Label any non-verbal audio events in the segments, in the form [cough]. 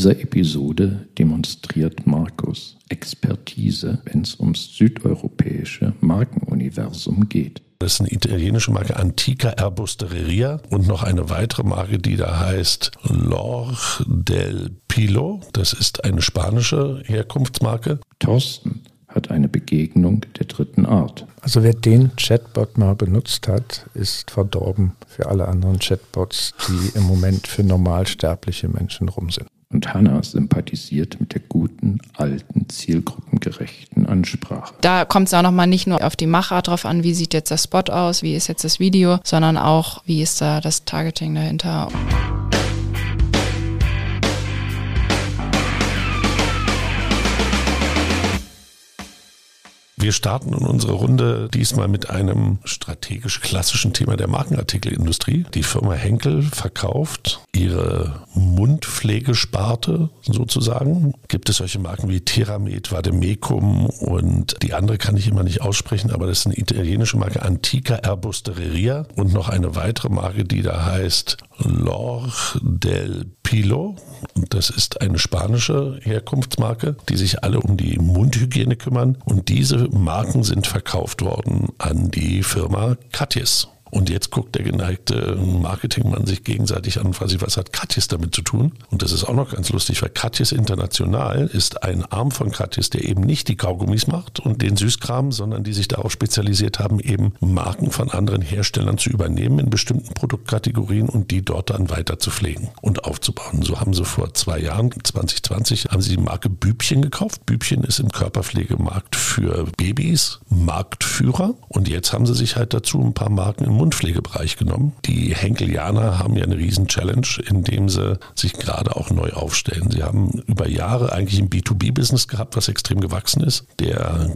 dieser Episode demonstriert Markus Expertise, wenn es ums südeuropäische Markenuniversum geht. Das ist eine italienische Marke Antica Erbusteria und noch eine weitere Marke, die da heißt Lor del Pilo. Das ist eine spanische Herkunftsmarke. Thorsten hat eine Begegnung der dritten Art. Also wer den Chatbot mal benutzt hat, ist verdorben für alle anderen Chatbots, die im Moment für normalsterbliche Menschen rum sind. Und Hannah sympathisiert mit der guten, alten, zielgruppengerechten Ansprache. Da kommt es auch nochmal nicht nur auf die Machart drauf an, wie sieht jetzt das Spot aus, wie ist jetzt das Video, sondern auch, wie ist da das Targeting dahinter. Wir starten in unsere Runde diesmal mit einem strategisch klassischen Thema der Markenartikelindustrie. Die Firma Henkel verkauft ihre Mundpflegesparte sozusagen. Gibt es solche Marken wie Theramed, Vademecum und die andere kann ich immer nicht aussprechen, aber das ist eine italienische Marke Antica Erbusteria und noch eine weitere Marke, die da heißt Lor del Pilo. Das ist eine spanische Herkunftsmarke, die sich alle um die Mundhygiene kümmern. Und diese Marken sind verkauft worden an die Firma Katjes. Und jetzt guckt der geneigte Marketingmann sich gegenseitig an und fragt sich, was hat Katjes damit zu tun? Und das ist auch noch ganz lustig, weil Katjes International ist ein Arm von Katjes, der eben nicht die Kaugummis macht und den Süßkram, sondern die sich darauf spezialisiert haben, eben Marken von anderen Herstellern zu übernehmen in bestimmten Produktkategorien und die dort dann weiter zu pflegen und aufzubauen. So haben sie vor zwei Jahren, 2020, haben sie die Marke Bübchen gekauft. Bübchen ist im Körperpflegemarkt für Babys Marktführer und jetzt haben sie sich halt dazu ein paar Marken im Mundpflegebereich genommen. Die Henkelianer haben ja eine riesen Challenge, indem sie sich gerade auch neu aufstellen. Sie haben über Jahre eigentlich ein B2B-Business gehabt, was extrem gewachsen ist. Der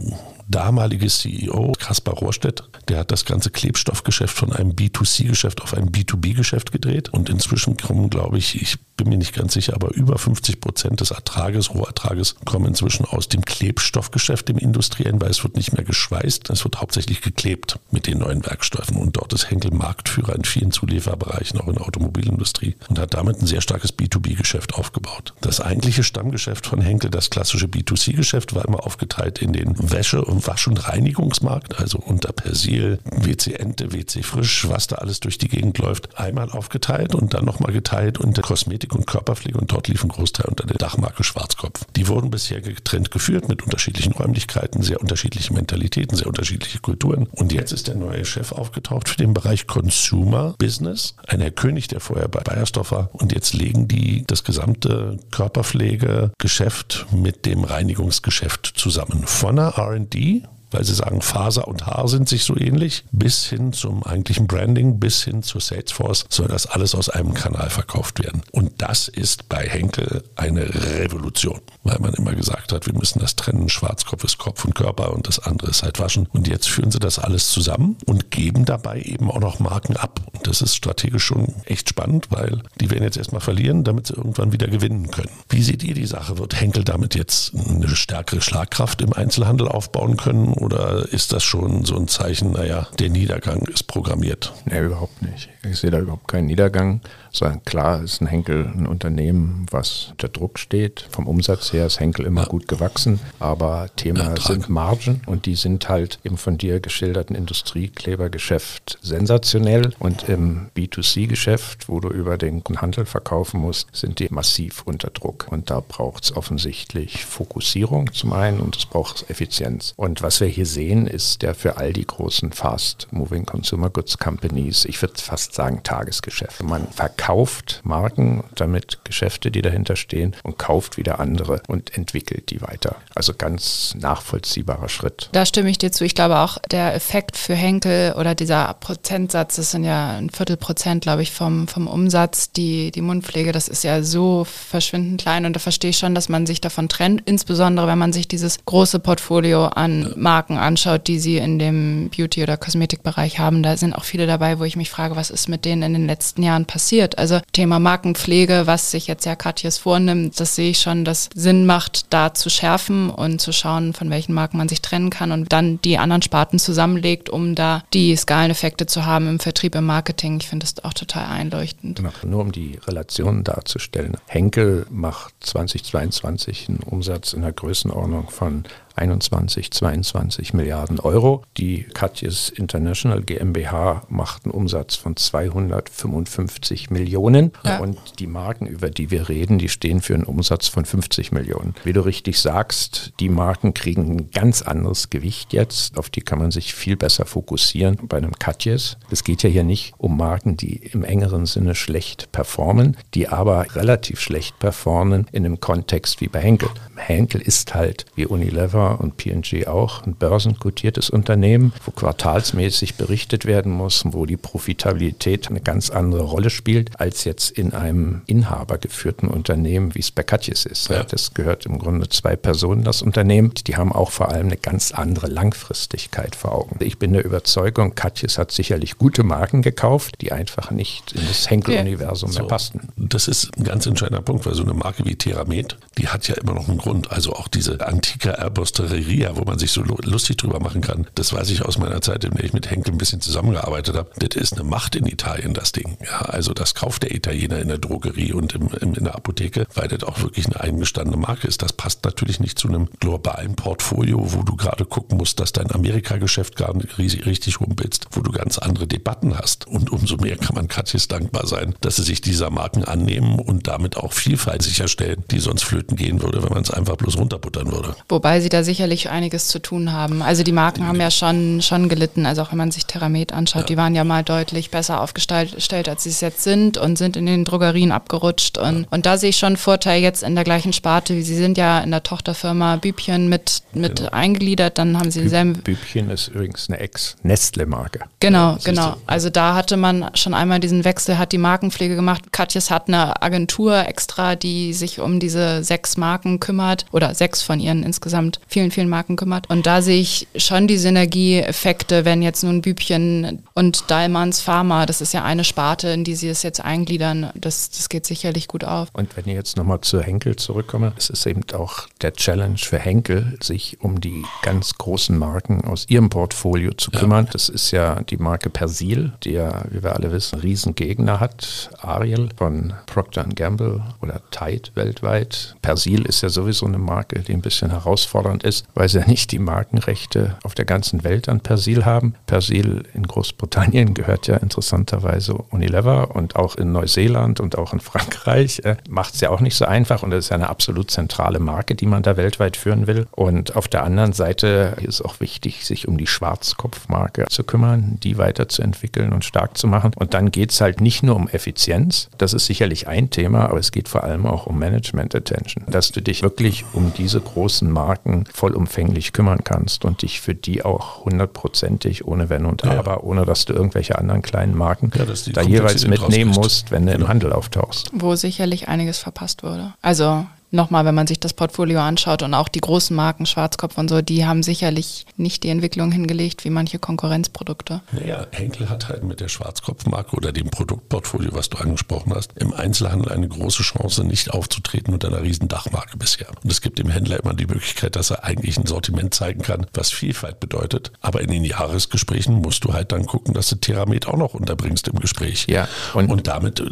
damalige CEO Kaspar Rohrstedt, der hat das ganze Klebstoffgeschäft von einem B2C-Geschäft auf ein B2B-Geschäft gedreht und inzwischen kommen, glaube ich, ich bin mir nicht ganz sicher, aber über 50 Prozent des Ertrages, Rohertrages, kommen inzwischen aus dem Klebstoffgeschäft im Industriellen, weil es wird nicht mehr geschweißt, es wird hauptsächlich geklebt mit den neuen Werkstoffen. Und dort ist Henkel Marktführer in vielen Zulieferbereichen, auch in der Automobilindustrie und hat damit ein sehr starkes B2B-Geschäft aufgebaut. Das eigentliche Stammgeschäft von Henkel, das klassische B2C-Geschäft, war immer aufgeteilt in den Wäsche- und Wasch- und Reinigungsmarkt, also unter Persil, WC Ente, WC Frisch, was da alles durch die Gegend läuft, einmal aufgeteilt und dann nochmal geteilt unter Kosmetik und Körperpflege und dort lief ein Großteil unter der Dachmarke Schwarzkopf. Die wurden bisher getrennt geführt mit unterschiedlichen Räumlichkeiten, sehr unterschiedliche Mentalitäten, sehr unterschiedliche Kulturen. Und jetzt ist der neue Chef aufgetaucht für den Bereich Consumer Business, ein Herr König, der vorher bei Bayersdorf war. Und jetzt legen die das gesamte Körperpflegegeschäft mit dem Reinigungsgeschäft zusammen. Von der R&D, E. weil sie sagen, Faser und Haar sind sich so ähnlich, bis hin zum eigentlichen Branding, bis hin zu Salesforce soll das alles aus einem Kanal verkauft werden. Und das ist bei Henkel eine Revolution, weil man immer gesagt hat, wir müssen das trennen, Schwarzkopf ist Kopf und Körper und das andere ist halt Waschen. Und jetzt führen sie das alles zusammen und geben dabei eben auch noch Marken ab. Und das ist strategisch schon echt spannend, weil die werden jetzt erstmal verlieren, damit sie irgendwann wieder gewinnen können. Wie seht ihr die Sache? Wird Henkel damit jetzt eine stärkere Schlagkraft im Einzelhandel aufbauen können oder ist das schon so ein Zeichen, naja, der Niedergang ist programmiert? Nee, überhaupt nicht. Ich sehe da überhaupt keinen Niedergang sondern klar ist ein Henkel ein Unternehmen, was unter Druck steht. Vom Umsatz her ist Henkel immer ja. gut gewachsen, aber Thema ja, sind Margen und die sind halt im von dir geschilderten Industrieklebergeschäft sensationell und im B2C-Geschäft, wo du über den Handel verkaufen musst, sind die massiv unter Druck und da braucht es offensichtlich Fokussierung zum einen und es braucht Effizienz. Und was wir hier sehen, ist der für all die großen Fast-Moving Consumer Goods Companies, ich würde fast sagen Tagesgeschäft. Man verkauft kauft Marken, damit Geschäfte, die dahinter stehen, und kauft wieder andere und entwickelt die weiter. Also ganz nachvollziehbarer Schritt. Da stimme ich dir zu. Ich glaube auch, der Effekt für Henkel oder dieser Prozentsatz, das sind ja ein Viertelprozent, glaube ich, vom, vom Umsatz, die, die Mundpflege, das ist ja so verschwindend klein und da verstehe ich schon, dass man sich davon trennt, insbesondere wenn man sich dieses große Portfolio an Marken Marken anschaut, die sie in dem Beauty- oder Kosmetikbereich haben, da sind auch viele dabei, wo ich mich frage, was ist mit denen in den letzten Jahren passiert? Also Thema Markenpflege, was sich jetzt ja Katjes vornimmt, das sehe ich schon, dass Sinn macht, da zu schärfen und zu schauen, von welchen Marken man sich trennen kann und dann die anderen Sparten zusammenlegt, um da die Skaleneffekte zu haben im Vertrieb, im Marketing. Ich finde das auch total einleuchtend. Genau. Nur um die Relationen darzustellen. Henkel macht 2022 einen Umsatz in der Größenordnung von 21, 22 Milliarden Euro. Die Katjes International GmbH macht einen Umsatz von 255 Millionen ja. und die Marken, über die wir reden, die stehen für einen Umsatz von 50 Millionen. Wie du richtig sagst, die Marken kriegen ein ganz anderes Gewicht jetzt, auf die kann man sich viel besser fokussieren bei einem Katjes. Es geht ja hier nicht um Marken, die im engeren Sinne schlecht performen, die aber relativ schlecht performen in einem Kontext wie bei Henkel. Henkel ist halt wie Unilever und P&G auch ein börsenkotiertes Unternehmen, wo quartalsmäßig berichtet werden muss, wo die Profitabilität eine ganz andere Rolle spielt, als jetzt in einem inhabergeführten Unternehmen, wie es bei Katjes ist. Ja. Das gehört im Grunde zwei Personen, das Unternehmen. Die haben auch vor allem eine ganz andere Langfristigkeit vor Augen. Ich bin der Überzeugung, Katjes hat sicherlich gute Marken gekauft, die einfach nicht in das Henkel-Universum okay. mehr passten. Das ist ein ganz entscheidender Punkt, weil so eine Marke wie Theramed, die hat ja immer noch einen Grund. Also auch diese antike Erbosteria, wo man sich so lustig drüber machen kann. Das weiß ich aus meiner Zeit, in der ich mit Henkel ein bisschen zusammengearbeitet habe. Das ist eine Macht in Italien, das Ding. Ja, also das kauft der Italiener in der Drogerie und im, im, in der Apotheke, weil das auch wirklich eine eingestandene Marke ist. Das passt natürlich nicht zu einem globalen Portfolio, wo du gerade gucken musst, dass dein Amerika-Geschäft gar nicht richtig rumpelst, wo du ganz andere Debatten hast. Und umso mehr kann man Katjes dankbar sein, dass sie sich dieser Marken annehmen und damit auch Vielfalt sicherstellen, die sonst flöten gehen würde, wenn man es einfach bloß runterbuttern würde. Wobei sie da sicherlich einiges zu tun haben. Also die Marken haben ja schon, schon gelitten. Also auch wenn man sich Theramet anschaut, ja. die waren ja mal deutlich besser aufgestellt, als sie es jetzt sind und sind in den Drogerien abgerutscht. Und, ja. und da sehe ich schon einen Vorteil jetzt in der gleichen Sparte. Sie sind ja in der Tochterfirma Bübchen mit, mit genau. eingliedert. Dann haben sie dieselben. Bübchen ist übrigens eine Ex-Nestle-Marke. Genau, ja, genau. Also da hatte man schon einmal diesen Wechsel, hat die Markenpflege gemacht. Katjes hat eine Agentur extra, die sich um diese sechs Marken kümmert oder sechs von ihren insgesamt vielen, vielen Marken kümmert. Und da sehe ich schon die Synergieeffekte, wenn jetzt nun Bübchen und Dahlmanns Pharma, das ist ja eine Sparte, in die sie es jetzt eingliedern, das, das geht sicherlich gut auf. Und wenn ich jetzt nochmal zu Henkel zurückkomme, es ist eben auch der Challenge für Henkel, sich um die ganz großen Marken aus ihrem Portfolio zu kümmern. Ja. Das ist ja die Marke Persil, die ja, wie wir alle wissen, Riesengegner hat. Ariel von Procter Gamble oder Tide weltweit. Persil ist ja sowieso eine Marke, die ein bisschen herausfordernd ist, weil sie ja [laughs] nicht die Markenrechte auf der ganzen Welt an Persil haben. Persil in Großbritannien gehört ja interessanterweise Unilever und auch in Neuseeland und auch in Frankreich. Äh, Macht es ja auch nicht so einfach und das ist ja eine absolut zentrale Marke, die man da weltweit führen will. Und auf der anderen Seite ist es auch wichtig, sich um die Schwarzkopfmarke zu kümmern, die weiterzuentwickeln und stark zu machen. Und dann geht es halt nicht nur um Effizienz, das ist sicherlich ein Thema, aber es geht vor allem auch um Management Attention, dass du dich wirklich um diese großen Marken vollumfänglich kümmern kannst und dich für die auch hundertprozentig ohne Wenn und Aber, ja. ohne dass du irgendwelche anderen kleinen Marken ja, da jeweils mitnehmen musst, wenn du genau. im Handel auftauchst. Wo sicherlich einiges verpasst wurde. Also nochmal, wenn man sich das Portfolio anschaut und auch die großen Marken, Schwarzkopf und so, die haben sicherlich nicht die Entwicklung hingelegt wie manche Konkurrenzprodukte. Naja, Henkel hat halt mit der Schwarzkopfmarke oder dem Produktportfolio, was du angesprochen hast, im Einzelhandel eine große Chance, nicht aufzutreten unter einer riesen Dachmarke bisher. Und es gibt dem Händler immer die Möglichkeit, dass er eigentlich ein Sortiment zeigen kann, was Vielfalt bedeutet. Aber in den Jahresgesprächen musst du halt dann gucken, dass du Theramet auch noch unterbringst im Gespräch. Ja. Und, und damit äh,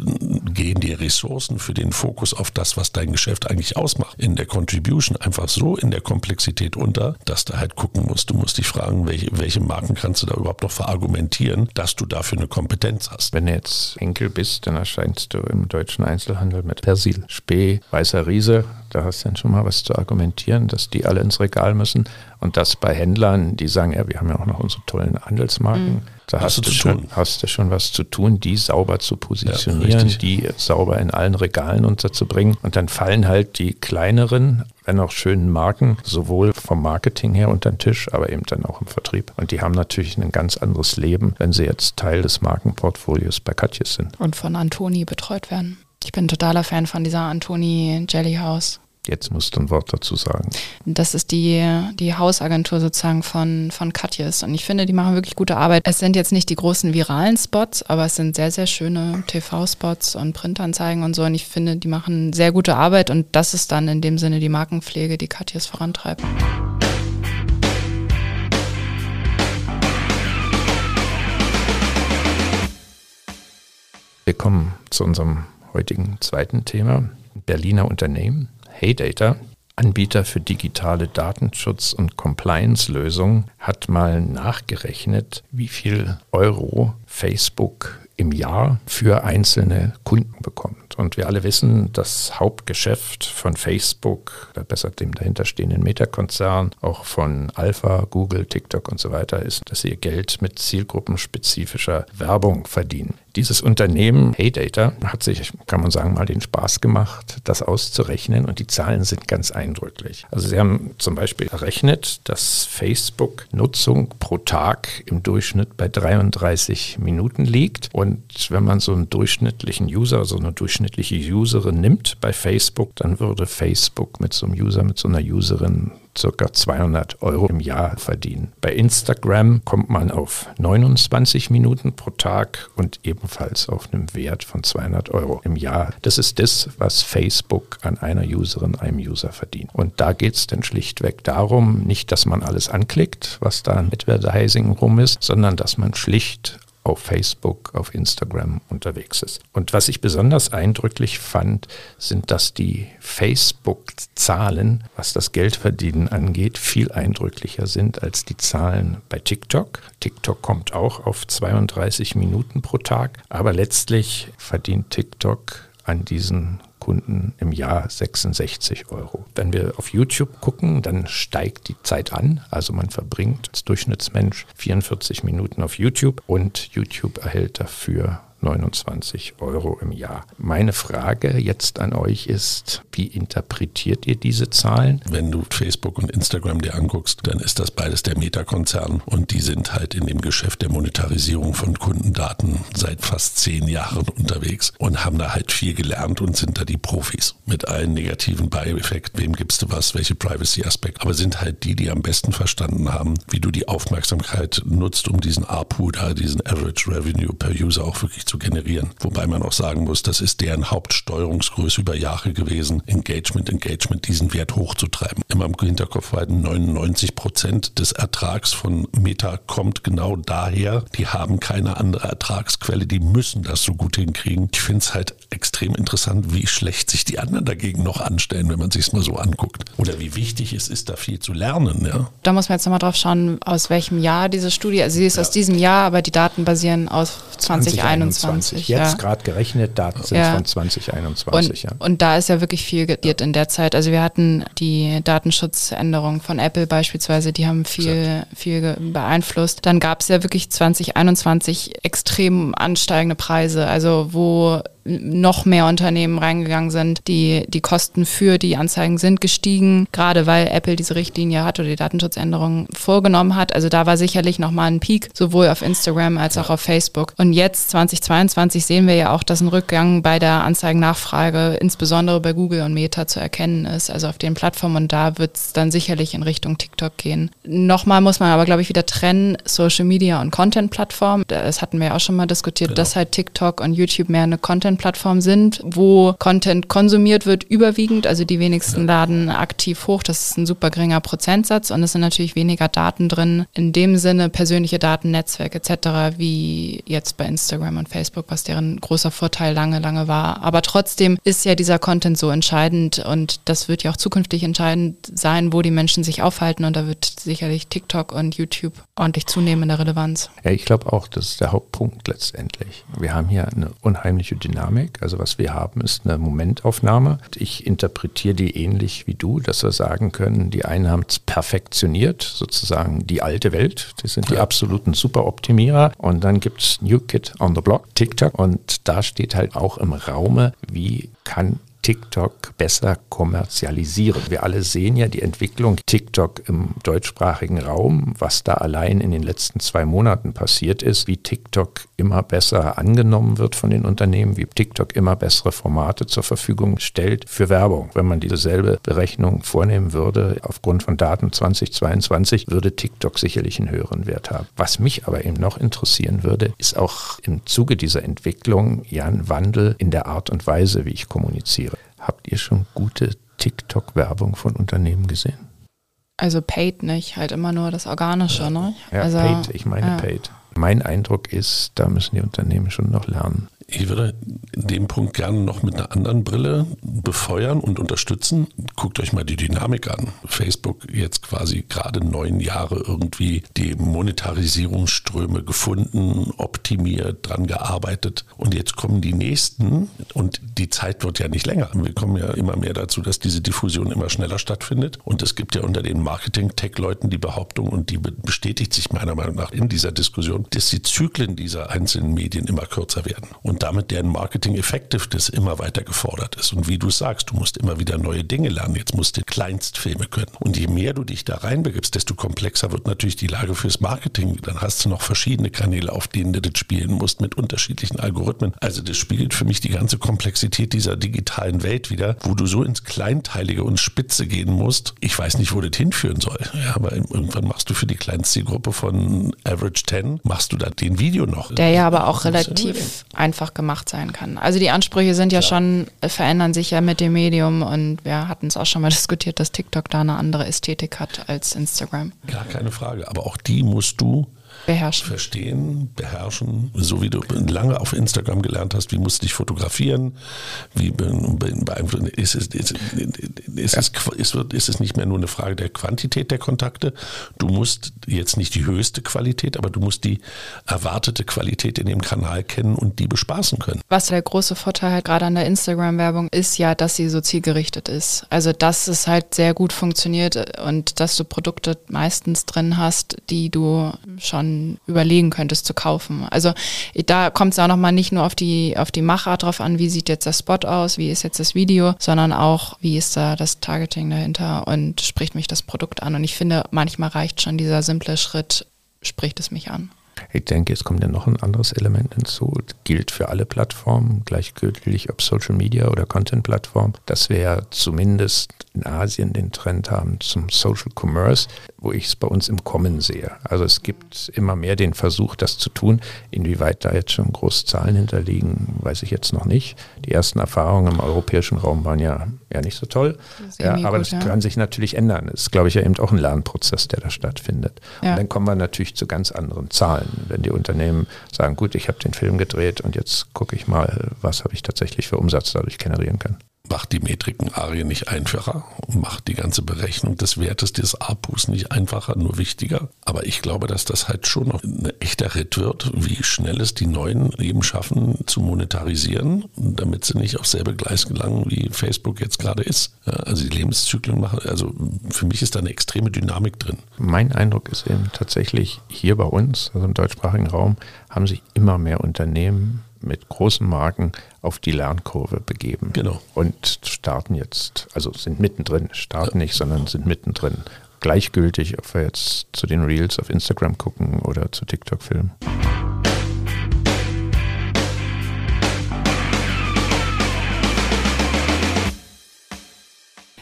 gehen die Ressourcen für den Fokus auf das, was dein Geschäft eigentlich ausmacht, in der Contribution einfach so in der Komplexität unter, dass du halt gucken musst, du musst dich fragen, welche, welche Marken kannst du da überhaupt noch verargumentieren, dass du dafür eine Kompetenz hast. Wenn du jetzt Enkel bist, dann erscheinst du im deutschen Einzelhandel mit Persil, Spee, Weißer Riese, da hast du dann schon mal was zu argumentieren, dass die alle ins Regal müssen. Und das bei Händlern, die sagen, ja, wir haben ja auch noch unsere tollen Handelsmarken. Mhm. Da hast, hast, du schon, hast du schon was zu tun, die sauber zu positionieren, ja, die sauber in allen Regalen unterzubringen. Und dann fallen halt die kleineren, wenn auch schönen Marken, sowohl vom Marketing her unter den Tisch, aber eben dann auch im Vertrieb. Und die haben natürlich ein ganz anderes Leben, wenn sie jetzt Teil des Markenportfolios bei Katjes sind. Und von Antoni betreut werden. Ich bin totaler Fan von dieser Antoni Jelly House. Jetzt musst du ein Wort dazu sagen. Das ist die, die Hausagentur sozusagen von, von Katjes. Und ich finde, die machen wirklich gute Arbeit. Es sind jetzt nicht die großen viralen Spots, aber es sind sehr, sehr schöne TV-Spots und Printanzeigen und so. Und ich finde, die machen sehr gute Arbeit. Und das ist dann in dem Sinne die Markenpflege, die Katjes vorantreibt. Wir kommen zu unserem heutigen zweiten Thema. Berliner Unternehmen Heydata, Anbieter für digitale Datenschutz- und Compliance-Lösungen, hat mal nachgerechnet, wie viel Euro Facebook im Jahr für einzelne Kunden Und wir alle wissen, das Hauptgeschäft von Facebook, oder besser dem dahinterstehenden Meta-Konzern, auch von Alpha, Google, TikTok und so weiter, ist, dass sie ihr Geld mit zielgruppenspezifischer Werbung verdienen. Dieses Unternehmen Heydata hat sich, kann man sagen, mal den Spaß gemacht, das auszurechnen und die Zahlen sind ganz eindrücklich. Also sie haben zum Beispiel errechnet, dass Facebook-Nutzung pro Tag im Durchschnitt bei 33 Minuten liegt und wenn man so einen durchschnittlichen User, so eine durchschnittliche Userin nimmt bei Facebook, dann würde Facebook mit so einem User, mit so einer Userin circa 200 Euro im Jahr verdienen. Bei Instagram kommt man auf 29 Minuten pro Tag und ebenfalls auf einem Wert von 200 Euro im Jahr. Das ist das, was Facebook an einer Userin, einem User verdient. Und da geht es dann schlichtweg darum, nicht, dass man alles anklickt, was da an Advertising rum ist, sondern dass man schlicht auf Facebook, auf Instagram unterwegs ist. Und was ich besonders eindrücklich fand, sind, dass die Facebook-Zahlen, was das Geldverdienen angeht, viel eindrücklicher sind als die Zahlen bei TikTok. TikTok kommt auch auf 32 Minuten pro Tag, aber letztlich verdient TikTok an diesen Kunden im Jahr 66 Euro. Wenn wir auf YouTube gucken, dann steigt die Zeit an. Also man verbringt als Durchschnittsmensch 44 Minuten auf YouTube und YouTube erhält dafür 29 Euro im Jahr. Meine Frage jetzt an euch ist, wie interpretiert ihr diese Zahlen? Wenn du Facebook und Instagram dir anguckst, dann ist das beides der Meta-Konzern und die sind halt in dem Geschäft der Monetarisierung von Kundendaten seit fast zehn Jahren unterwegs und haben da halt viel gelernt und sind da die Profis mit allen negativen Beieffekten. Wem gibst du was, welche Privacy-Aspekte, aber sind halt die, die am besten verstanden haben, wie du die Aufmerksamkeit nutzt, um diesen ARPU da, diesen Average Revenue per User auch wirklich zu zu generieren. Wobei man auch sagen muss, das ist deren Hauptsteuerungsgröße über Jahre gewesen, Engagement, Engagement, diesen Wert hochzutreiben. Immer im Hinterkopf halten, 99 Prozent des Ertrags von Meta kommt genau daher. Die haben keine andere Ertragsquelle, die müssen das so gut hinkriegen. Ich finde es halt extrem interessant, wie schlecht sich die anderen dagegen noch anstellen, wenn man sich es mal so anguckt. Oder wie wichtig es ist, da viel zu lernen. Ja? Da muss man jetzt nochmal drauf schauen, aus welchem Jahr diese Studie, also sie ist ja. aus diesem Jahr, aber die Daten basieren aus 2021. 2020. Jetzt ja. gerade gerechnet, Daten sind ja. von 2021. Und, ja. und da ist ja wirklich viel gediert in der Zeit. Also wir hatten die Datenschutzänderung von Apple beispielsweise, die haben viel, viel beeinflusst. Dann gab es ja wirklich 2021 extrem ansteigende Preise, also wo noch mehr Unternehmen reingegangen sind. Die, die Kosten für die Anzeigen sind gestiegen, gerade weil Apple diese Richtlinie hat oder die Datenschutzänderungen vorgenommen hat. Also da war sicherlich nochmal ein Peak, sowohl auf Instagram als auch auf Facebook. Und jetzt 2022 sehen wir ja auch, dass ein Rückgang bei der Anzeigennachfrage, insbesondere bei Google und Meta, zu erkennen ist, also auf den Plattformen. Und da wird es dann sicherlich in Richtung TikTok gehen. Nochmal muss man aber, glaube ich, wieder trennen, Social Media und Content-Plattform. Das hatten wir ja auch schon mal diskutiert, genau. dass halt TikTok und YouTube mehr eine Content Content-Plattform sind, wo Content konsumiert wird, überwiegend. Also die wenigsten laden aktiv hoch. Das ist ein super geringer Prozentsatz und es sind natürlich weniger Daten drin. In dem Sinne persönliche Daten, Netzwerk etc. wie jetzt bei Instagram und Facebook, was deren großer Vorteil lange, lange war. Aber trotzdem ist ja dieser Content so entscheidend und das wird ja auch zukünftig entscheidend sein, wo die Menschen sich aufhalten und da wird sicherlich TikTok und YouTube ordentlich zunehmen in der Relevanz. Ja, ich glaube auch, das ist der Hauptpunkt letztendlich. Wir haben hier eine unheimliche Dynamik Dynamik. Also was wir haben, ist eine Momentaufnahme. Ich interpretiere die ähnlich wie du, dass wir sagen können, die einen haben es perfektioniert, sozusagen die alte Welt. Die sind die absoluten Superoptimierer. Und dann gibt es New Kid on the Block, TikTok. Und da steht halt auch im Raume, wie kann TikTok besser kommerzialisieren. Wir alle sehen ja die Entwicklung TikTok im deutschsprachigen Raum, was da allein in den letzten zwei Monaten passiert ist, wie TikTok immer besser angenommen wird von den Unternehmen, wie TikTok immer bessere Formate zur Verfügung stellt für Werbung. Wenn man dieselbe Berechnung vornehmen würde, aufgrund von Daten 2022, würde TikTok sicherlich einen höheren Wert haben. Was mich aber eben noch interessieren würde, ist auch im Zuge dieser Entwicklung ja ein Wandel in der Art und Weise, wie ich kommuniziere. Habt ihr schon gute TikTok-Werbung von Unternehmen gesehen? Also paid nicht, halt immer nur das Organische, ne? Ja, also, paid, ich meine ja. paid. Mein Eindruck ist, da müssen die Unternehmen schon noch lernen. Ich würde dem Punkt gerne noch mit einer anderen Brille befeuern und unterstützen. Guckt euch mal die Dynamik an. Facebook jetzt quasi gerade neun Jahre irgendwie die Monetarisierungsströme gefunden, optimiert, dran gearbeitet. Und jetzt kommen die nächsten und die Zeit wird ja nicht länger. Wir kommen ja immer mehr dazu, dass diese Diffusion immer schneller stattfindet. Und es gibt ja unter den Marketing-Tech-Leuten die Behauptung, und die bestätigt sich meiner Meinung nach in dieser Diskussion, dass die Zyklen dieser einzelnen Medien immer kürzer werden. Und damit deren Marketing Effectiveness immer weiter gefordert ist. Und wie du sagst, du musst immer wieder neue Dinge lernen. Jetzt musst du Kleinstfilme können. Und je mehr du dich da reinbegibst, desto komplexer wird natürlich die Lage fürs Marketing. Dann hast du noch verschiedene Kanäle, auf denen du das spielen musst mit unterschiedlichen Algorithmen. Also das spiegelt für mich die ganze Komplexität dieser digitalen Welt wieder, wo du so ins Kleinteilige und Spitze gehen musst. Ich weiß nicht, wo das hinführen soll. Ja, aber irgendwann machst du für die kleinste Gruppe von Average 10, machst du da den Video noch. Der ja aber auch relativ einfach gemacht sein kann. Also die Ansprüche sind ja, ja, schon, verändern sich ja mit dem Medium und wir hatten es auch schon mal [laughs] diskutiert, dass TikTok da eine andere Ästhetik hat als Instagram. Gar keine Frage, aber auch die musst du beherrschen. Verstehen, beherrschen, so wie du lange auf Instagram gelernt hast, wie musst du dich fotografieren, wie beeinflussen, ist es, ist, ist, es, ist, ist es nicht mehr nur eine Frage der Quantität der Kontakte, du musst jetzt nicht die höchste Qualität, aber du musst die erwartete Qualität in dem Kanal kennen und die bespaßen können. Was der große Vorteil halt gerade an der Instagram-Werbung ist ja, dass sie so zielgerichtet ist. Also dass es halt sehr gut funktioniert und dass du Produkte meistens drin hast, die du schon überlegen könntest zu kaufen. Also da kommt es auch nochmal nicht nur auf die, auf die Machart drauf an, wie sieht jetzt der Spot aus, wie ist jetzt das Video, sondern auch, wie ist da das Targeting dahinter und spricht mich das Produkt an. Und ich finde, manchmal reicht schon dieser simple Schritt, spricht es mich an. Ich denke, jetzt kommt ja noch ein anderes Element hinzu. Das gilt für alle Plattformen, gleichgültig ob Social Media oder Content-Plattform, dass wir ja zumindest in Asien den Trend haben zum Social Commerce, wo ich es bei uns im Kommen sehe. Also es gibt immer mehr den Versuch, das zu tun. Inwieweit da jetzt schon große Zahlen hinterliegen, weiß ich jetzt noch nicht. Die ersten Erfahrungen im europäischen Raum waren ja, ja nicht so toll. Ja, aber gut, das ja. kann sich natürlich ändern. Das ist, glaube ich, ja eben auch ein Lernprozess, der da stattfindet. Ja. Und dann kommen wir natürlich zu ganz anderen Zahlen. Wenn die Unternehmen sagen, gut, ich habe den Film gedreht und jetzt gucke ich mal, was habe ich tatsächlich für Umsatz dadurch generieren können macht die Metriken Arie nicht einfacher und macht die ganze Berechnung des Wertes des APUs nicht einfacher, nur wichtiger. Aber ich glaube, dass das halt schon noch ein echter Ritt wird, wie schnell es die Neuen eben schaffen zu monetarisieren, damit sie nicht auf selbe Gleis gelangen, wie Facebook jetzt gerade ist. Also die Lebenszyklen machen, also für mich ist da eine extreme Dynamik drin. Mein Eindruck ist eben tatsächlich hier bei uns, also im deutschsprachigen Raum, haben sich immer mehr Unternehmen mit großen Marken auf die Lernkurve begeben. Genau. Und starten jetzt, also sind mittendrin, starten ja. nicht, sondern sind mittendrin. Gleichgültig, ob wir jetzt zu den Reels auf Instagram gucken oder zu TikTok filmen.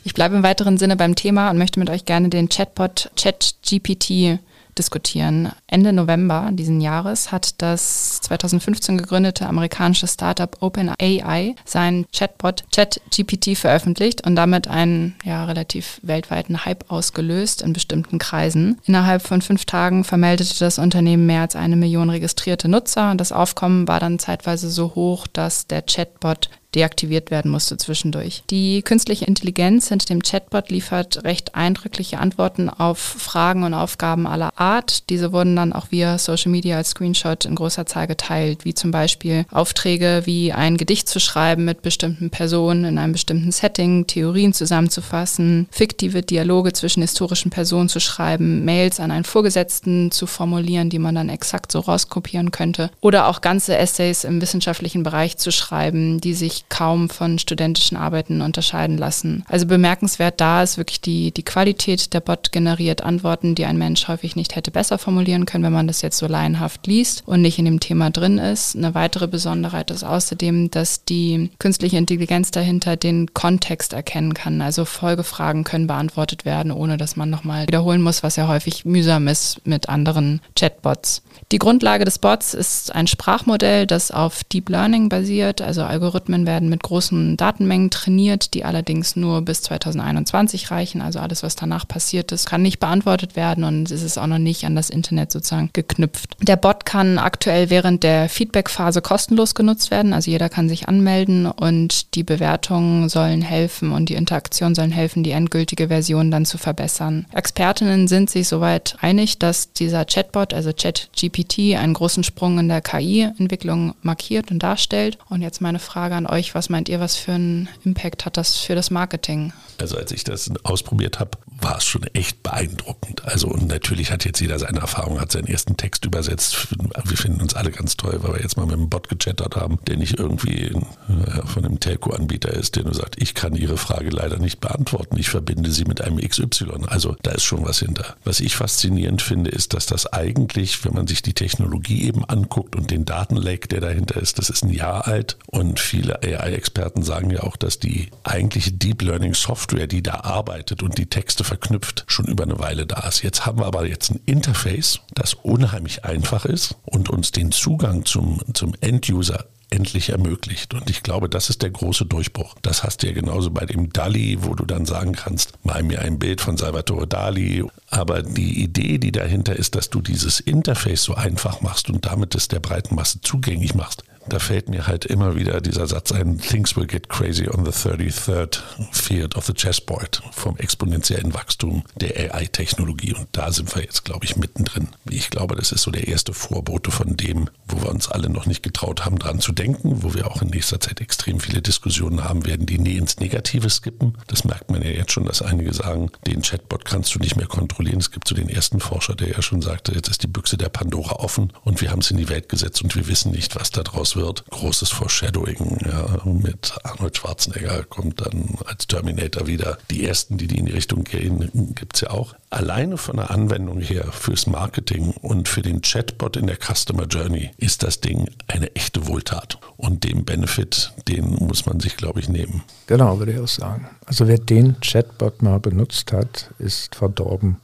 Ich bleibe im weiteren Sinne beim Thema und möchte mit euch gerne den Chatbot ChatGPT diskutieren. Ende November diesen Jahres hat das 2015 gegründete amerikanische Startup OpenAI sein Chatbot ChatGPT veröffentlicht und damit einen ja, relativ weltweiten Hype ausgelöst in bestimmten Kreisen. Innerhalb von fünf Tagen vermeldete das Unternehmen mehr als eine Million registrierte Nutzer und das Aufkommen war dann zeitweise so hoch, dass der Chatbot deaktiviert werden musste zwischendurch. Die künstliche Intelligenz hinter dem Chatbot liefert recht eindrückliche Antworten auf Fragen und Aufgaben aller Art. Diese wurden dann auch via Social Media als Screenshot in großer Zahl geteilt, wie zum Beispiel Aufträge wie ein Gedicht zu schreiben mit bestimmten Personen in einem bestimmten Setting, Theorien zusammenzufassen, fiktive Dialoge zwischen historischen Personen zu schreiben, Mails an einen Vorgesetzten zu formulieren, die man dann exakt so rauskopieren könnte oder auch ganze Essays im wissenschaftlichen Bereich zu schreiben, die sich kaum von studentischen Arbeiten unterscheiden lassen. Also bemerkenswert da ist wirklich die, die Qualität. Der Bot generiert Antworten, die ein Mensch häufig nicht hätte besser formulieren können, wenn man das jetzt so laienhaft liest und nicht in dem Thema drin ist. Eine weitere Besonderheit ist außerdem, dass die künstliche Intelligenz dahinter den Kontext erkennen kann. Also Folgefragen können beantwortet werden, ohne dass man nochmal wiederholen muss, was ja häufig mühsam ist mit anderen Chatbots. Die Grundlage des Bots ist ein Sprachmodell, das auf Deep Learning basiert. Also Algorithmen werden mit großen Datenmengen trainiert, die allerdings nur bis 2021 reichen. Also alles, was danach passiert ist, kann nicht beantwortet werden und es ist auch noch nicht an das Internet sozusagen geknüpft. Der Bot kann aktuell während der Feedback-Phase kostenlos genutzt werden. Also jeder kann sich anmelden und die Bewertungen sollen helfen und die Interaktion sollen helfen, die endgültige Version dann zu verbessern. Expertinnen sind sich soweit einig, dass dieser Chatbot, also ChatGPT, einen großen Sprung in der KI-Entwicklung markiert und darstellt. Und jetzt meine Frage an euch, was meint ihr, was für einen Impact hat das für das Marketing? Also als ich das ausprobiert habe, war es schon echt beeindruckend. Also und natürlich hat jetzt jeder seine Erfahrung, hat seinen ersten Text übersetzt. Wir finden uns alle ganz toll, weil wir jetzt mal mit einem Bot gechattert haben, der nicht irgendwie äh, von einem Telco-Anbieter ist, der nur sagt, ich kann Ihre Frage leider nicht beantworten. Ich verbinde sie mit einem XY. Also da ist schon was hinter. Was ich faszinierend finde, ist, dass das eigentlich, wenn man sich die Technologie eben anguckt und den Datenlake, der dahinter ist, das ist ein Jahr alt und viele AI-Experten sagen ja auch, dass die eigentliche Deep Learning Software, die da arbeitet und die Texte verknüpft, schon über eine Weile da ist. Jetzt haben wir aber jetzt ein Interface, das unheimlich einfach ist und uns den Zugang zum, zum End-User endlich ermöglicht. Und ich glaube, das ist der große Durchbruch. Das hast du ja genauso bei dem Dali, wo du dann sagen kannst, mal mir ein Bild von Salvatore Dali. Aber die Idee, die dahinter ist, dass du dieses Interface so einfach machst und damit es der breiten Masse zugänglich machst, da fällt mir halt immer wieder dieser Satz ein, Things will get crazy on the 33rd field of the chessboard vom exponentiellen Wachstum der AI-Technologie. Und da sind wir jetzt, glaube ich, mittendrin. Ich glaube, das ist so der erste Vorbote von dem, wo wir uns alle noch nicht getraut haben, dran zu denken, wo wir auch in nächster Zeit extrem viele Diskussionen haben werden, die nie ins Negative skippen. Das merkt man ja jetzt schon, dass einige sagen, den Chatbot kannst du nicht mehr kontrollieren. Es gibt so den ersten Forscher, der ja schon sagte, jetzt ist die Büchse der Pandora offen und wir haben es in die Welt gesetzt und wir wissen nicht, was daraus wird. Großes Foreshadowing ja, mit Arnold Schwarzenegger kommt dann als Terminator wieder. Die ersten, die, die in die Richtung gehen, gibt es ja auch. Alleine von der Anwendung her fürs Marketing und für den Chatbot in der Customer Journey ist das Ding eine echte Wohltat. Und den Benefit, den muss man sich, glaube ich, nehmen. Genau, würde ich auch sagen. Also wer den Chatbot mal benutzt hat, ist verdorben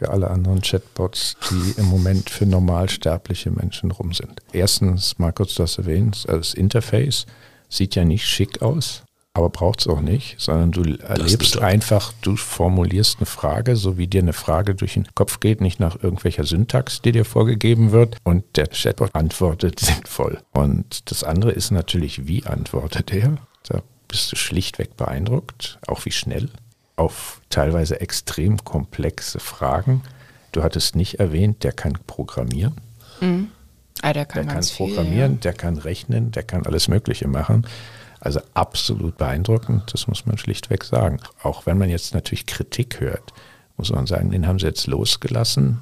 für alle anderen Chatbots, die im Moment für normalsterbliche Menschen rum sind. Erstens, mal kurz das erwähnt, also das Interface sieht ja nicht schick aus, aber braucht es auch nicht, sondern du erlebst einfach, du formulierst eine Frage, so wie dir eine Frage durch den Kopf geht, nicht nach irgendwelcher Syntax, die dir vorgegeben wird und der Chatbot antwortet [laughs] sinnvoll. Und das andere ist natürlich, wie antwortet er? Da bist du schlichtweg beeindruckt, auch wie schnell auf teilweise extrem komplexe Fragen. Du hattest nicht erwähnt, der kann programmieren. Mhm. Ah, der kann, der kann viel, programmieren, ja. der kann rechnen, der kann alles Mögliche machen. Also absolut beeindruckend, das muss man schlichtweg sagen. Auch wenn man jetzt natürlich Kritik hört, muss man sagen, den haben sie jetzt losgelassen.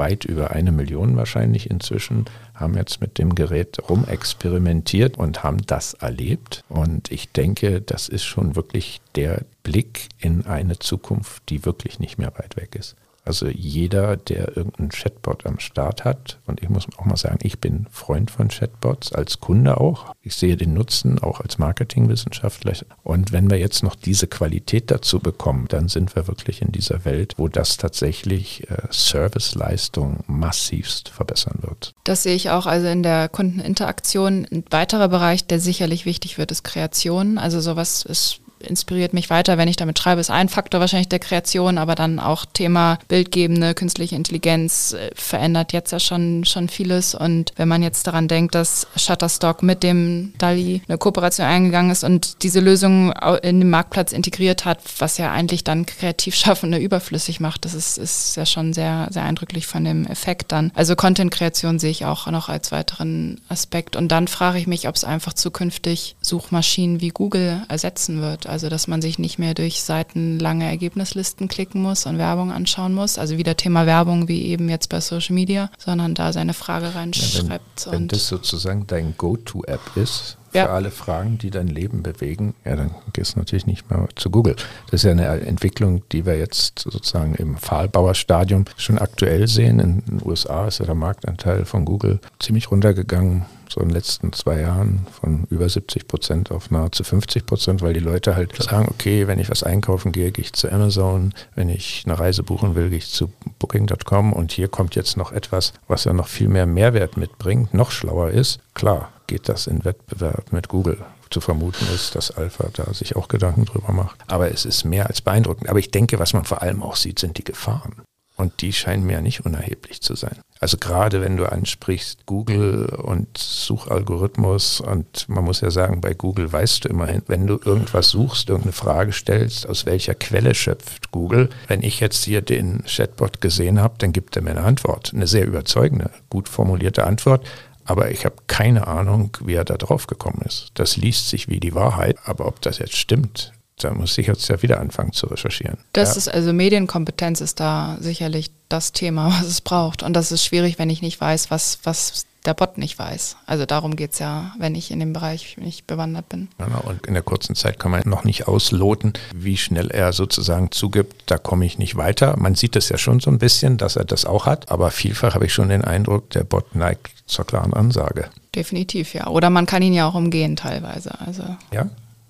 Weit über eine Million wahrscheinlich inzwischen haben jetzt mit dem Gerät rumexperimentiert und haben das erlebt. Und ich denke, das ist schon wirklich der Blick in eine Zukunft, die wirklich nicht mehr weit weg ist. Also jeder, der irgendeinen Chatbot am Start hat, und ich muss auch mal sagen, ich bin Freund von Chatbots, als Kunde auch. Ich sehe den Nutzen auch als Marketingwissenschaftler. Und wenn wir jetzt noch diese Qualität dazu bekommen, dann sind wir wirklich in dieser Welt, wo das tatsächlich äh, Serviceleistung massivst verbessern wird. Das sehe ich auch also in der Kundeninteraktion. Ein weiterer Bereich, der sicherlich wichtig wird, ist Kreation. Also sowas ist inspiriert mich weiter, wenn ich damit schreibe, ist ein Faktor wahrscheinlich der Kreation, aber dann auch Thema bildgebende künstliche Intelligenz äh, verändert jetzt ja schon, schon vieles. Und wenn man jetzt daran denkt, dass Shutterstock mit dem DALI eine Kooperation eingegangen ist und diese Lösung in den Marktplatz integriert hat, was ja eigentlich dann Kreativschaffende überflüssig macht, das ist, ist ja schon sehr, sehr eindrücklich von dem Effekt dann. Also Content-Kreation sehe ich auch noch als weiteren Aspekt. Und dann frage ich mich, ob es einfach zukünftig Suchmaschinen wie Google ersetzen wird. Also dass man sich nicht mehr durch seitenlange Ergebnislisten klicken muss und Werbung anschauen muss. Also wieder Thema Werbung wie eben jetzt bei Social Media, sondern da seine Frage reinschreibt. Ja, wenn, wenn das sozusagen dein Go-To-App ist, für Ja. alle Fragen, die dein Leben bewegen, ja, dann gehst du natürlich nicht mehr zu Google. Das ist ja eine Entwicklung, die wir jetzt sozusagen im Pfahlbauerstadium schon aktuell sehen. In den USA ist ja der Marktanteil von Google ziemlich runtergegangen, so in den letzten zwei Jahren von über 70 Prozent auf nahezu 50 Prozent, weil die Leute halt sagen, okay, wenn ich was einkaufen gehe, gehe ich zu Amazon, wenn ich eine Reise buchen will, gehe ich zu Booking.com und hier kommt jetzt noch etwas, was ja noch viel mehr Mehrwert mitbringt, noch schlauer ist. Klar, geht das in Wettbewerb mit Google. Zu vermuten ist, dass Alpha da sich auch Gedanken drüber macht. Aber es ist mehr als beeindruckend. Aber ich denke, was man vor allem auch sieht, sind die Gefahren. Und die scheinen mir nicht unerheblich zu sein. Also gerade wenn du ansprichst Google und Suchalgorithmus und man muss ja sagen, bei Google weißt du immerhin, wenn du irgendwas suchst, irgendeine Frage stellst, aus welcher Quelle schöpft Google. Wenn ich jetzt hier den Chatbot gesehen habe, dann gibt er mir eine Antwort, eine sehr überzeugende, gut formulierte Antwort. Aber ich habe keine Ahnung, wie er da drauf gekommen ist. Das liest sich wie die Wahrheit, aber ob das jetzt stimmt, da muss ich jetzt ja wieder anfangen zu recherchieren. Das ja. ist also Medienkompetenz ist da sicherlich das Thema, [laughs] was es braucht. Und das ist schwierig, wenn ich nicht weiß, was, was der Bot nicht weiß. Also darum geht es ja, wenn ich in dem Bereich nicht bewandert bin. Genau, und in der kurzen Zeit kann man noch nicht ausloten, wie schnell er sozusagen zugibt, da komme ich nicht weiter. Man sieht es ja schon so ein bisschen, dass er das auch hat, aber vielfach habe ich schon den Eindruck, der Bot neigt zur klaren Ansage. Definitiv, ja. Oder man kann ihn ja auch umgehen teilweise. Also Ja?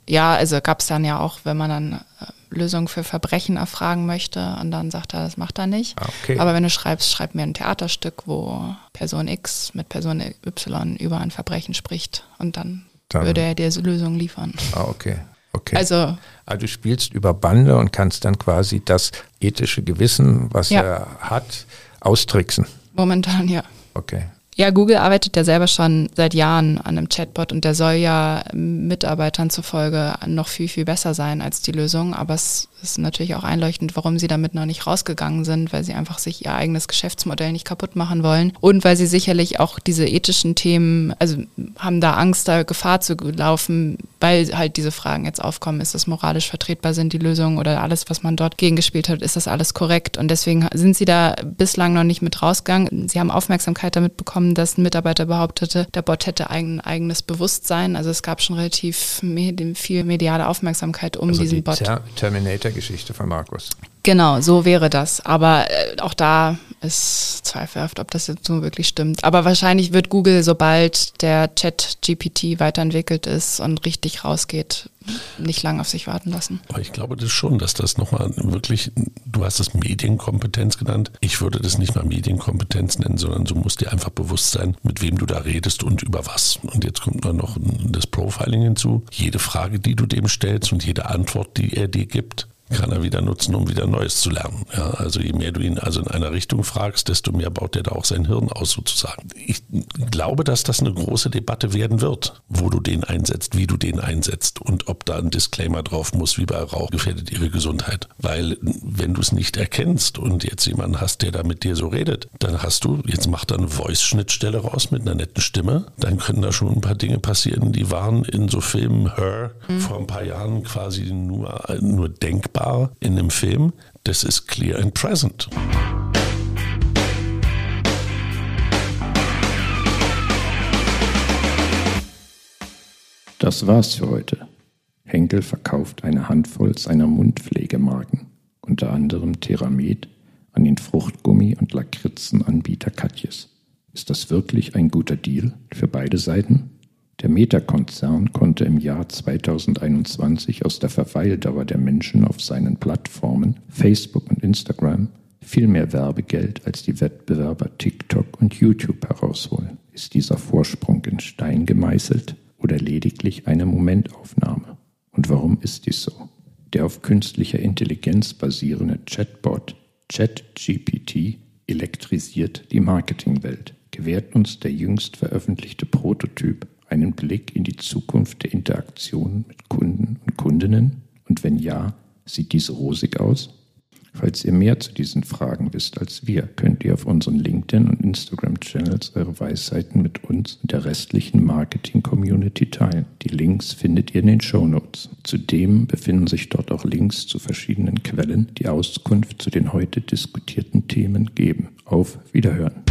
ja, also gab es dann ja auch, wenn man dann Lösungen für Verbrechen erfragen möchte und dann sagt er, das macht er nicht. Ah, okay. Aber wenn du schreibst, schreib mir ein Theaterstück, wo Person X mit Person Y über ein Verbrechen spricht und dann, Dann- würde er dir Lösungen liefern. Ah, okay. Okay. Also Ah, du spielst über Bande und kannst dann quasi das ethische Gewissen, was Ja. er hat, austricksen. momentan ja. Okay. Ja, Google arbeitet ja selber schon seit Jahren an einem Chatbot und der soll ja Mitarbeitern zufolge noch viel, viel besser sein als die Lösung. Aber es ist natürlich auch einleuchtend, warum sie damit noch nicht rausgegangen sind, weil sie einfach sich ihr eigenes Geschäftsmodell nicht kaputt machen wollen und weil sie sicherlich auch diese ethischen Themen, also haben da Angst, da Gefahr zu laufen, weil halt diese Fragen jetzt aufkommen. Ist das moralisch vertretbar, sind die Lösungen oder alles, was man dort gegengespielt hat, ist das alles korrekt? Und deswegen sind sie da bislang noch nicht mit rausgegangen. Sie haben Aufmerksamkeit damit bekommen, dass ein Mitarbeiter behauptete, der Bot hätte ein eigenes Bewusstsein. Also es gab schon relativ viel mediale Aufmerksamkeit um Also diesen die Bot. Ter Terminator-Geschichte von Markus. Genau, so wäre das. Aber äh, auch da ist zweifelhaft, ob das jetzt so wirklich stimmt. Aber wahrscheinlich wird Google, sobald der Chat GPT weiterentwickelt ist und richtig rausgeht, nicht lange auf sich warten lassen. Aber ich glaube das schon, dass das nochmal wirklich, du hast es Medienkompetenz genannt. Ich würde das nicht mal Medienkompetenz nennen, sondern du musst dir einfach bewusst sein, mit wem du da redest und über was. Und jetzt kommt dann noch das Profiling hinzu. Jede Frage, die du dem stellst und jede Antwort, die er dir gibt, kann er wieder nutzen, um wieder Neues zu lernen. Ja, also je mehr du ihn also in einer Richtung fragst, desto mehr baut er da auch sein Hirn aus sozusagen. Ich glaube, dass das eine große Debatte werden wird, wo du den einsetzt, wie du den einsetzt und ob da ein Disclaimer drauf muss, wie bei Rauch gefährdet ihre Gesundheit. Weil wenn du es nicht erkennst und jetzt jemanden hast, der da mit dir so redet, dann hast du, jetzt macht er eine Voice-Schnittstelle raus mit einer netten Stimme, dann können da schon ein paar Dinge passieren, die waren in so Filmen Her vor ein paar Jahren quasi nur, nur denkbar in einem Film. Das ist clear and present. Das war's für heute. Henkel verkauft eine Handvoll seiner Mundpflegemarken, unter anderem Theramed, an den Fruchtgummi- und Lakritzenanbieter Katjes. Ist das wirklich ein guter Deal für beide Seiten? Der Meta-Konzern konnte im Jahr 2021 aus der Verweildauer der Menschen auf seinen Plattformen Facebook und Instagram viel mehr Werbegeld als die Wettbewerber TikTok und YouTube herausholen. Ist dieser Vorsprung in Stein gemeißelt oder lediglich eine Momentaufnahme? Und warum ist dies so? Der auf künstlicher Intelligenz basierende Chatbot ChatGPT elektrisiert die Marketingwelt, gewährt uns der jüngst veröffentlichte Prototyp einen Blick in die Zukunft der Interaktion mit Kunden und Kundinnen? Und wenn ja, sieht dies rosig aus? Falls ihr mehr zu diesen Fragen wisst als wir, könnt ihr auf unseren LinkedIn- und Instagram-Channels eure Weisheiten mit uns und der restlichen Marketing-Community teilen. Die Links findet ihr in den Show Notes. Zudem befinden sich dort auch Links zu verschiedenen Quellen, die Auskunft zu den heute diskutierten Themen geben. Auf Wiederhören.